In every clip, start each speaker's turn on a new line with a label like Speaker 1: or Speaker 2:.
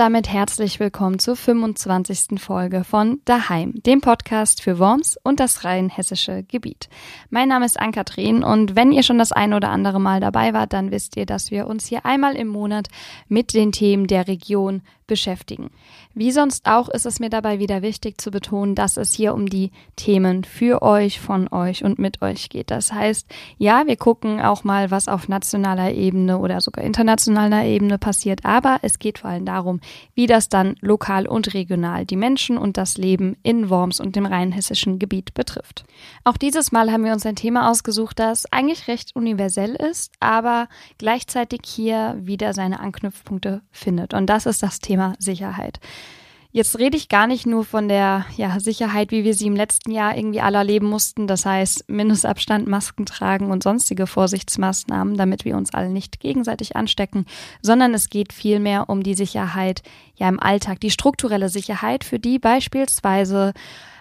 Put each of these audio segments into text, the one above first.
Speaker 1: damit herzlich willkommen zur 25. Folge von Daheim, dem Podcast für Worms und das rheinhessische Gebiet. Mein Name ist Ann-Kathrin und wenn ihr schon das ein oder andere Mal dabei wart, dann wisst ihr, dass wir uns hier einmal im Monat mit den Themen der Region beschäftigen. Wie sonst auch ist es mir dabei wieder wichtig zu betonen, dass es hier um die Themen für euch, von euch und mit euch geht. Das heißt, ja, wir gucken auch mal, was auf nationaler Ebene oder sogar internationaler Ebene passiert, aber es geht vor allem darum, wie das dann lokal und regional die Menschen und das Leben in Worms und dem rheinhessischen Gebiet betrifft. Auch dieses Mal haben wir uns ein Thema ausgesucht, das eigentlich recht universell ist, aber gleichzeitig hier wieder seine Anknüpfpunkte findet. Und das ist das Thema Sicherheit. Jetzt rede ich gar nicht nur von der ja, Sicherheit, wie wir sie im letzten Jahr irgendwie alle erleben mussten. Das heißt, Mindestabstand, Masken tragen und sonstige Vorsichtsmaßnahmen, damit wir uns alle nicht gegenseitig anstecken, sondern es geht vielmehr um die Sicherheit ja im Alltag, die strukturelle Sicherheit, für die beispielsweise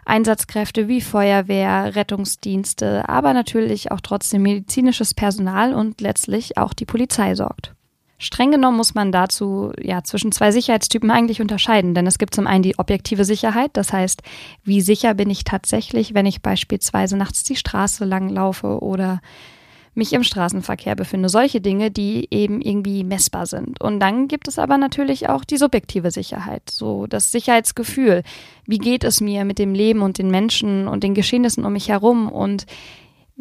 Speaker 1: Einsatzkräfte wie Feuerwehr, Rettungsdienste, aber natürlich auch trotzdem medizinisches Personal und letztlich auch die Polizei sorgt. Streng genommen muss man dazu ja zwischen zwei Sicherheitstypen eigentlich unterscheiden, denn es gibt zum einen die objektive Sicherheit, das heißt, wie sicher bin ich tatsächlich, wenn ich beispielsweise nachts die Straße lang laufe oder mich im Straßenverkehr befinde. Solche Dinge, die eben irgendwie messbar sind. Und dann gibt es aber natürlich auch die subjektive Sicherheit, so das Sicherheitsgefühl. Wie geht es mir mit dem Leben und den Menschen und den Geschehnissen um mich herum und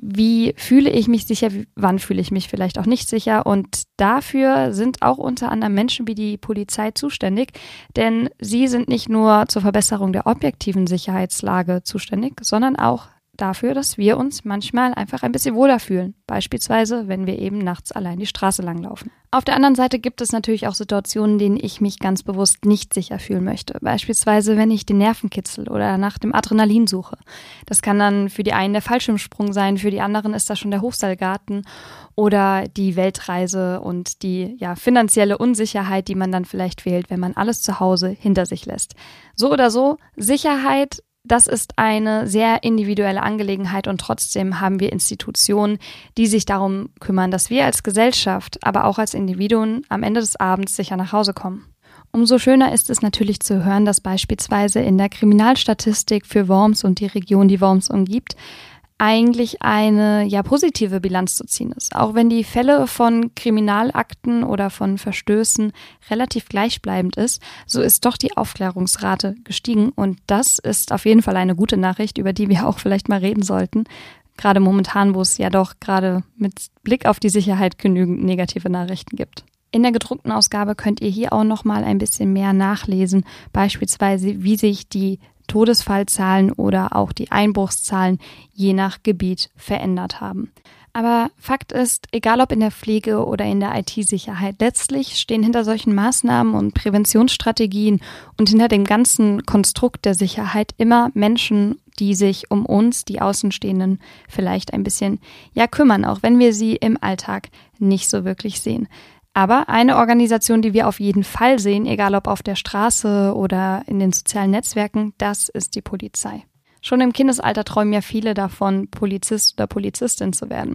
Speaker 1: wie fühle ich mich sicher, wann fühle ich mich vielleicht auch nicht sicher. Und dafür sind auch unter anderem Menschen wie die Polizei zuständig, denn sie sind nicht nur zur Verbesserung der objektiven Sicherheitslage zuständig, sondern auch dafür, dass wir uns manchmal einfach ein bisschen wohler fühlen. Beispielsweise, wenn wir eben nachts allein die Straße langlaufen. Auf der anderen Seite gibt es natürlich auch Situationen, denen ich mich ganz bewusst nicht sicher fühlen möchte. Beispielsweise, wenn ich den Nervenkitzel oder nach dem Adrenalin suche. Das kann dann für die einen der Fallschirmsprung sein, für die anderen ist das schon der Hochseilgarten oder die Weltreise und die ja, finanzielle Unsicherheit, die man dann vielleicht wählt, wenn man alles zu Hause hinter sich lässt. So oder so, Sicherheit das ist eine sehr individuelle Angelegenheit und trotzdem haben wir Institutionen, die sich darum kümmern, dass wir als Gesellschaft, aber auch als Individuen am Ende des Abends sicher nach Hause kommen. Umso schöner ist es natürlich zu hören, dass beispielsweise in der Kriminalstatistik für Worms und die Region, die Worms umgibt, eigentlich eine ja positive Bilanz zu ziehen ist. Auch wenn die Fälle von Kriminalakten oder von Verstößen relativ gleichbleibend ist, so ist doch die Aufklärungsrate gestiegen und das ist auf jeden Fall eine gute Nachricht, über die wir auch vielleicht mal reden sollten. Gerade momentan, wo es ja doch gerade mit Blick auf die Sicherheit genügend negative Nachrichten gibt. In der gedruckten Ausgabe könnt ihr hier auch noch mal ein bisschen mehr nachlesen, beispielsweise wie sich die Todesfallzahlen oder auch die Einbruchszahlen je nach Gebiet verändert haben. Aber Fakt ist, egal ob in der Pflege oder in der IT-Sicherheit, letztlich stehen hinter solchen Maßnahmen und Präventionsstrategien und hinter dem ganzen Konstrukt der Sicherheit immer Menschen, die sich um uns, die Außenstehenden, vielleicht ein bisschen ja kümmern, auch wenn wir sie im Alltag nicht so wirklich sehen. Aber eine Organisation, die wir auf jeden Fall sehen, egal ob auf der Straße oder in den sozialen Netzwerken, das ist die Polizei. Schon im Kindesalter träumen ja viele davon, Polizist oder Polizistin zu werden.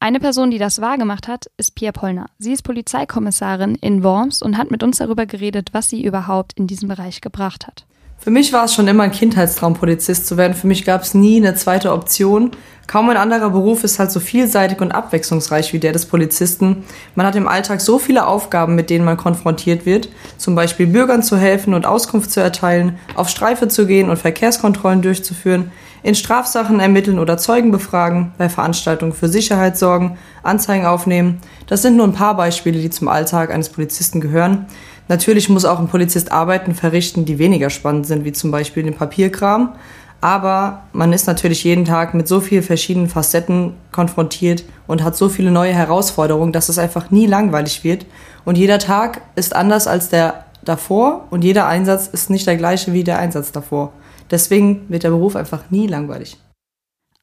Speaker 1: Eine Person, die das wahrgemacht hat, ist Pia Pollner. Sie ist Polizeikommissarin in Worms und hat mit uns darüber geredet, was sie überhaupt in diesem Bereich gebracht hat.
Speaker 2: Für mich war es schon immer ein Kindheitstraum, Polizist zu werden. Für mich gab es nie eine zweite Option. Kaum ein anderer Beruf ist halt so vielseitig und abwechslungsreich wie der des Polizisten. Man hat im Alltag so viele Aufgaben, mit denen man konfrontiert wird. Zum Beispiel Bürgern zu helfen und Auskunft zu erteilen, auf Streife zu gehen und Verkehrskontrollen durchzuführen, in Strafsachen ermitteln oder Zeugen befragen, bei Veranstaltungen für Sicherheit sorgen, Anzeigen aufnehmen. Das sind nur ein paar Beispiele, die zum Alltag eines Polizisten gehören. Natürlich muss auch ein Polizist Arbeiten verrichten, die weniger spannend sind, wie zum Beispiel den Papierkram. Aber man ist natürlich jeden Tag mit so vielen verschiedenen Facetten konfrontiert und hat so viele neue Herausforderungen, dass es einfach nie langweilig wird. Und jeder Tag ist anders als der davor und jeder Einsatz ist nicht der gleiche wie der Einsatz davor. Deswegen wird der Beruf einfach nie langweilig.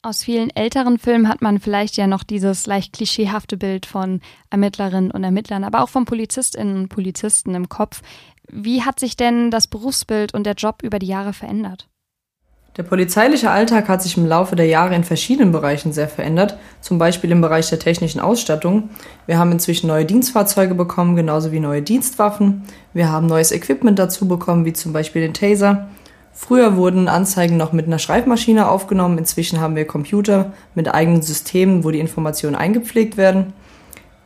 Speaker 1: Aus vielen älteren Filmen hat man vielleicht ja noch dieses leicht klischeehafte Bild von Ermittlerinnen und Ermittlern, aber auch von Polizistinnen und Polizisten im Kopf. Wie hat sich denn das Berufsbild und der Job über die Jahre verändert?
Speaker 2: Der polizeiliche Alltag hat sich im Laufe der Jahre in verschiedenen Bereichen sehr verändert, zum Beispiel im Bereich der technischen Ausstattung. Wir haben inzwischen neue Dienstfahrzeuge bekommen, genauso wie neue Dienstwaffen. Wir haben neues Equipment dazu bekommen, wie zum Beispiel den Taser. Früher wurden Anzeigen noch mit einer Schreibmaschine aufgenommen, inzwischen haben wir Computer mit eigenen Systemen, wo die Informationen eingepflegt werden.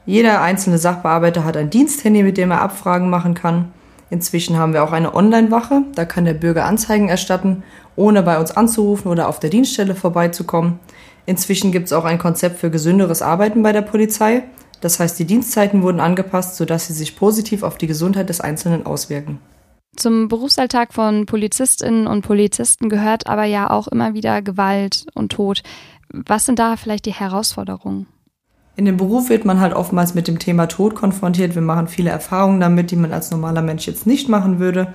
Speaker 2: Jeder einzelne Sachbearbeiter hat ein Diensthandy, mit dem er Abfragen machen kann. Inzwischen haben wir auch eine Online-Wache, da kann der Bürger Anzeigen erstatten, ohne bei uns anzurufen oder auf der Dienststelle vorbeizukommen. Inzwischen gibt es auch ein Konzept für gesünderes Arbeiten bei der Polizei. Das heißt, die Dienstzeiten wurden angepasst, sodass sie sich positiv auf die Gesundheit des Einzelnen auswirken.
Speaker 1: Zum Berufsalltag von Polizistinnen und Polizisten gehört aber ja auch immer wieder Gewalt und Tod. Was sind da vielleicht die Herausforderungen?
Speaker 2: In dem Beruf wird man halt oftmals mit dem Thema Tod konfrontiert. Wir machen viele Erfahrungen damit, die man als normaler Mensch jetzt nicht machen würde.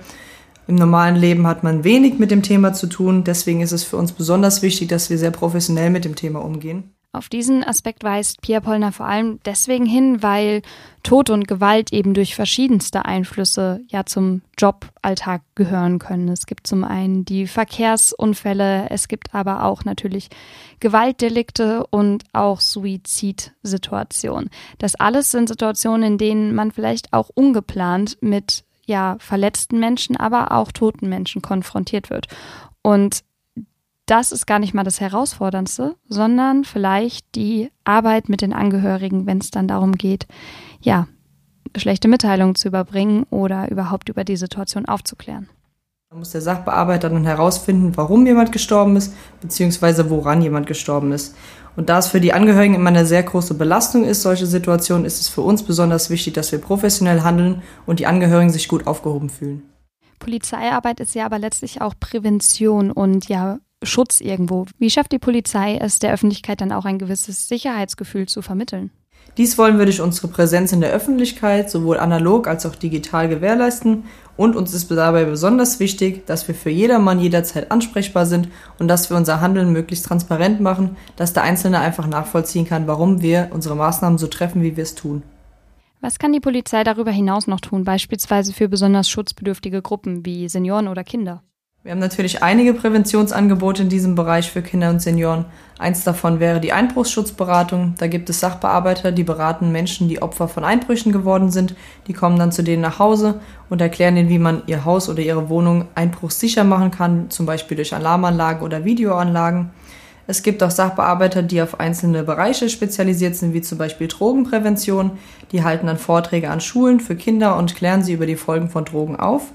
Speaker 2: Im normalen Leben hat man wenig mit dem Thema zu tun. Deswegen ist es für uns besonders wichtig, dass wir sehr professionell mit dem Thema umgehen.
Speaker 1: Auf diesen Aspekt weist Pia Pollner vor allem deswegen hin, weil Tod und Gewalt eben durch verschiedenste Einflüsse ja zum Joballtag gehören können. Es gibt zum einen die Verkehrsunfälle, es gibt aber auch natürlich Gewaltdelikte und auch Suizidsituationen. Das alles sind Situationen, in denen man vielleicht auch ungeplant mit ja verletzten Menschen, aber auch toten Menschen konfrontiert wird. Und das ist gar nicht mal das Herausforderndste, sondern vielleicht die Arbeit mit den Angehörigen, wenn es dann darum geht, ja, schlechte Mitteilungen zu überbringen oder überhaupt über die Situation aufzuklären.
Speaker 2: Da muss der Sachbearbeiter dann herausfinden, warum jemand gestorben ist, beziehungsweise woran jemand gestorben ist. Und da es für die Angehörigen immer eine sehr große Belastung ist, solche Situationen, ist es für uns besonders wichtig, dass wir professionell handeln und die Angehörigen sich gut aufgehoben fühlen.
Speaker 1: Polizeiarbeit ist ja aber letztlich auch Prävention und ja Schutz irgendwo. Wie schafft die Polizei es, der Öffentlichkeit dann auch ein gewisses Sicherheitsgefühl zu vermitteln?
Speaker 2: Dies wollen wir durch unsere Präsenz in der Öffentlichkeit sowohl analog als auch digital gewährleisten und uns ist dabei besonders wichtig, dass wir für jedermann jederzeit ansprechbar sind und dass wir unser Handeln möglichst transparent machen, dass der Einzelne einfach nachvollziehen kann, warum wir unsere Maßnahmen so treffen, wie wir es tun.
Speaker 1: Was kann die Polizei darüber hinaus noch tun, beispielsweise für besonders schutzbedürftige Gruppen wie Senioren oder Kinder?
Speaker 2: Wir haben natürlich einige Präventionsangebote in diesem Bereich für Kinder und Senioren. Eins davon wäre die Einbruchsschutzberatung. Da gibt es Sachbearbeiter, die beraten Menschen, die Opfer von Einbrüchen geworden sind. Die kommen dann zu denen nach Hause und erklären ihnen, wie man ihr Haus oder ihre Wohnung einbruchssicher machen kann, zum Beispiel durch Alarmanlagen oder Videoanlagen. Es gibt auch Sachbearbeiter, die auf einzelne Bereiche spezialisiert sind, wie zum Beispiel Drogenprävention. Die halten dann Vorträge an Schulen für Kinder und klären sie über die Folgen von Drogen auf.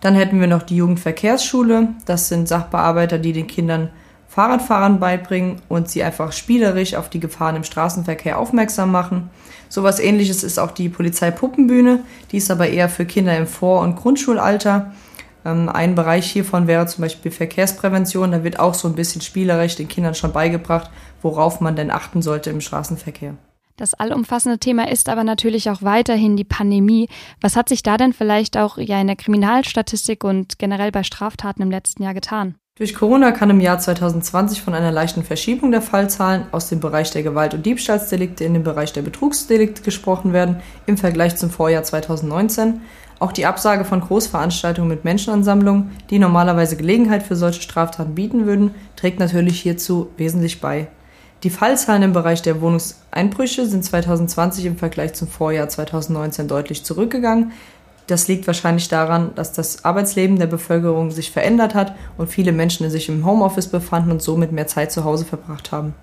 Speaker 2: Dann hätten wir noch die Jugendverkehrsschule. Das sind Sachbearbeiter, die den Kindern Fahrradfahrern beibringen und sie einfach spielerisch auf die Gefahren im Straßenverkehr aufmerksam machen. Sowas ähnliches ist auch die Polizeipuppenbühne. Die ist aber eher für Kinder im Vor- und Grundschulalter. Ähm, ein Bereich hiervon wäre zum Beispiel Verkehrsprävention. Da wird auch so ein bisschen spielerisch den Kindern schon beigebracht, worauf man denn achten sollte im Straßenverkehr.
Speaker 1: Das allumfassende Thema ist aber natürlich auch weiterhin die Pandemie. Was hat sich da denn vielleicht auch ja in der Kriminalstatistik und generell bei Straftaten im letzten Jahr getan?
Speaker 2: Durch Corona kann im Jahr 2020 von einer leichten Verschiebung der Fallzahlen aus dem Bereich der Gewalt- und Diebstahlsdelikte in den Bereich der Betrugsdelikte gesprochen werden im Vergleich zum Vorjahr 2019. Auch die Absage von Großveranstaltungen mit Menschenansammlungen, die normalerweise Gelegenheit für solche Straftaten bieten würden, trägt natürlich hierzu wesentlich bei. Die Fallzahlen im Bereich der Wohnungseinbrüche sind 2020 im Vergleich zum Vorjahr 2019 deutlich zurückgegangen. Das liegt wahrscheinlich daran, dass das Arbeitsleben der Bevölkerung sich verändert hat und viele Menschen sich im Homeoffice befanden und somit mehr Zeit zu Hause verbracht haben.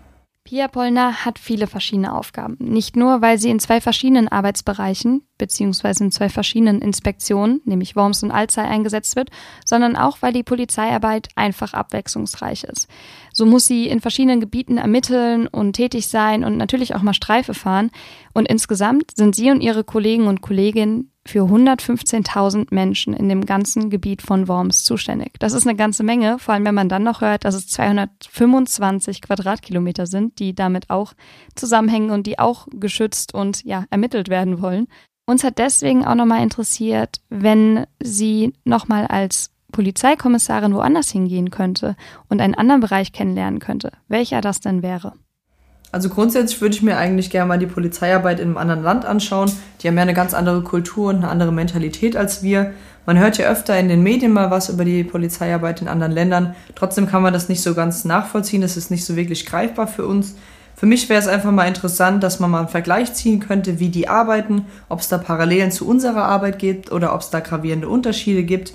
Speaker 1: Pia Pollner hat viele verschiedene Aufgaben. Nicht nur, weil sie in zwei verschiedenen Arbeitsbereichen beziehungsweise in zwei verschiedenen Inspektionen, nämlich Worms und Alzey, eingesetzt wird, sondern auch, weil die Polizeiarbeit einfach abwechslungsreich ist. So muss sie in verschiedenen Gebieten ermitteln und tätig sein und natürlich auch mal Streife fahren. Und insgesamt sind sie und ihre Kollegen und Kolleginnen für 115.000 Menschen in dem ganzen Gebiet von Worms zuständig. Das ist eine ganze Menge, vor allem wenn man dann noch hört, dass es 225 Quadratkilometer sind, die damit auch zusammenhängen und die auch geschützt und ja ermittelt werden wollen. Uns hat deswegen auch nochmal interessiert, wenn sie nochmal als Polizeikommissarin woanders hingehen könnte und einen anderen Bereich kennenlernen könnte, welcher das denn wäre.
Speaker 2: Also grundsätzlich würde ich mir eigentlich gerne mal die Polizeiarbeit in einem anderen Land anschauen. Die haben ja eine ganz andere Kultur und eine andere Mentalität als wir. Man hört ja öfter in den Medien mal was über die Polizeiarbeit in anderen Ländern. Trotzdem kann man das nicht so ganz nachvollziehen. Das ist nicht so wirklich greifbar für uns. Für mich wäre es einfach mal interessant, dass man mal einen Vergleich ziehen könnte, wie die arbeiten, ob es da Parallelen zu unserer Arbeit gibt oder ob es da gravierende Unterschiede gibt.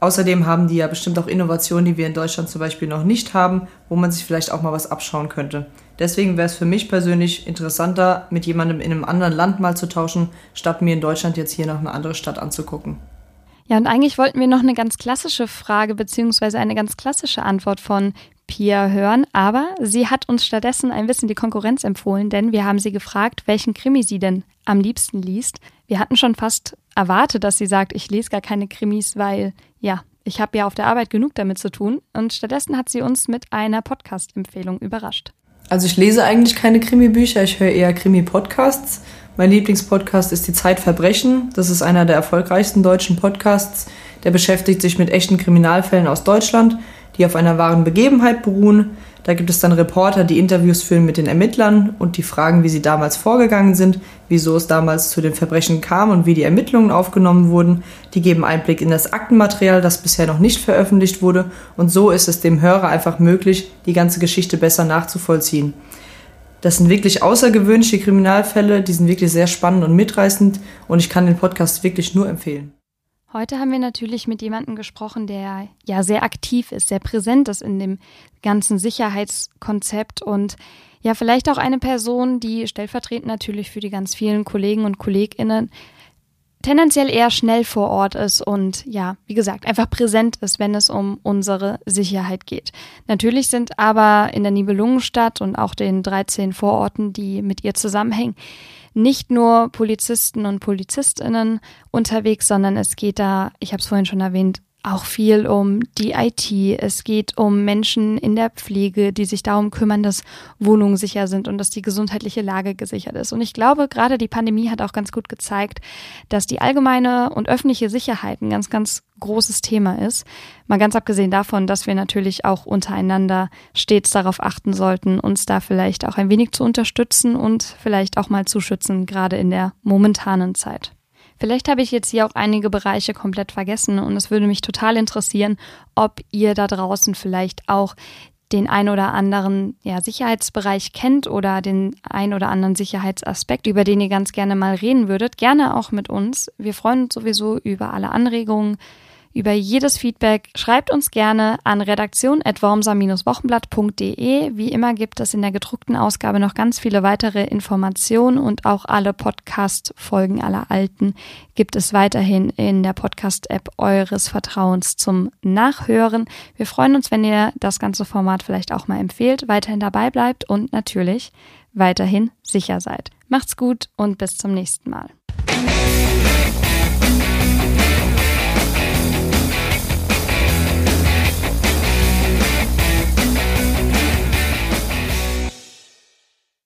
Speaker 2: Außerdem haben die ja bestimmt auch Innovationen, die wir in Deutschland zum Beispiel noch nicht haben, wo man sich vielleicht auch mal was abschauen könnte. Deswegen wäre es für mich persönlich interessanter, mit jemandem in einem anderen Land mal zu tauschen, statt mir in Deutschland jetzt hier noch eine andere Stadt anzugucken.
Speaker 1: Ja, und eigentlich wollten wir noch eine ganz klassische Frage beziehungsweise eine ganz klassische Antwort von Pia hören, aber sie hat uns stattdessen ein bisschen die Konkurrenz empfohlen, denn wir haben sie gefragt, welchen Krimi sie denn am liebsten liest. Wir hatten schon fast erwartet, dass sie sagt, ich lese gar keine Krimis, weil ja, ich habe ja auf der Arbeit genug damit zu tun. Und stattdessen hat sie uns mit einer Podcast-Empfehlung überrascht.
Speaker 2: Also ich lese eigentlich keine Krimi-Bücher, ich höre eher Krimi-Podcasts. Mein Lieblingspodcast ist Die Zeit Verbrechen. Das ist einer der erfolgreichsten deutschen Podcasts. Der beschäftigt sich mit echten Kriminalfällen aus Deutschland, die auf einer wahren Begebenheit beruhen. Da gibt es dann Reporter, die Interviews führen mit den Ermittlern und die fragen, wie sie damals vorgegangen sind, wieso es damals zu den Verbrechen kam und wie die Ermittlungen aufgenommen wurden. Die geben Einblick in das Aktenmaterial, das bisher noch nicht veröffentlicht wurde und so ist es dem Hörer einfach möglich, die ganze Geschichte besser nachzuvollziehen. Das sind wirklich außergewöhnliche Kriminalfälle, die sind wirklich sehr spannend und mitreißend und ich kann den Podcast wirklich nur empfehlen.
Speaker 1: Heute haben wir natürlich mit jemandem gesprochen, der ja sehr aktiv ist, sehr präsent ist in dem ganzen Sicherheitskonzept und ja vielleicht auch eine Person, die stellvertretend natürlich für die ganz vielen Kollegen und Kolleginnen tendenziell eher schnell vor Ort ist und ja, wie gesagt, einfach präsent ist, wenn es um unsere Sicherheit geht. Natürlich sind aber in der Nibelungenstadt und auch den 13 Vororten, die mit ihr zusammenhängen, nicht nur Polizisten und Polizistinnen unterwegs, sondern es geht da, ich habe es vorhin schon erwähnt, auch viel um die IT. Es geht um Menschen in der Pflege, die sich darum kümmern, dass Wohnungen sicher sind und dass die gesundheitliche Lage gesichert ist. Und ich glaube, gerade die Pandemie hat auch ganz gut gezeigt, dass die allgemeine und öffentliche Sicherheit ein ganz, ganz großes Thema ist. Mal ganz abgesehen davon, dass wir natürlich auch untereinander stets darauf achten sollten, uns da vielleicht auch ein wenig zu unterstützen und vielleicht auch mal zu schützen, gerade in der momentanen Zeit. Vielleicht habe ich jetzt hier auch einige Bereiche komplett vergessen und es würde mich total interessieren, ob ihr da draußen vielleicht auch den ein oder anderen ja, Sicherheitsbereich kennt oder den ein oder anderen Sicherheitsaspekt, über den ihr ganz gerne mal reden würdet. Gerne auch mit uns. Wir freuen uns sowieso über alle Anregungen, über jedes Feedback. Schreibt uns gerne an redaktion.wormser-wochenblatt.de. Wie immer gibt es in der gedruckten Ausgabe noch ganz viele weitere Informationen und auch alle Podcast-Folgen aller alten gibt es weiterhin in der Podcast-App eures Vertrauens zum Nachhören. Wir freuen uns, wenn ihr das ganze Format vielleicht auch mal empfehlt, weiterhin dabei bleibt und natürlich weiterhin sicher seid. Macht's gut und bis zum nächsten Mal.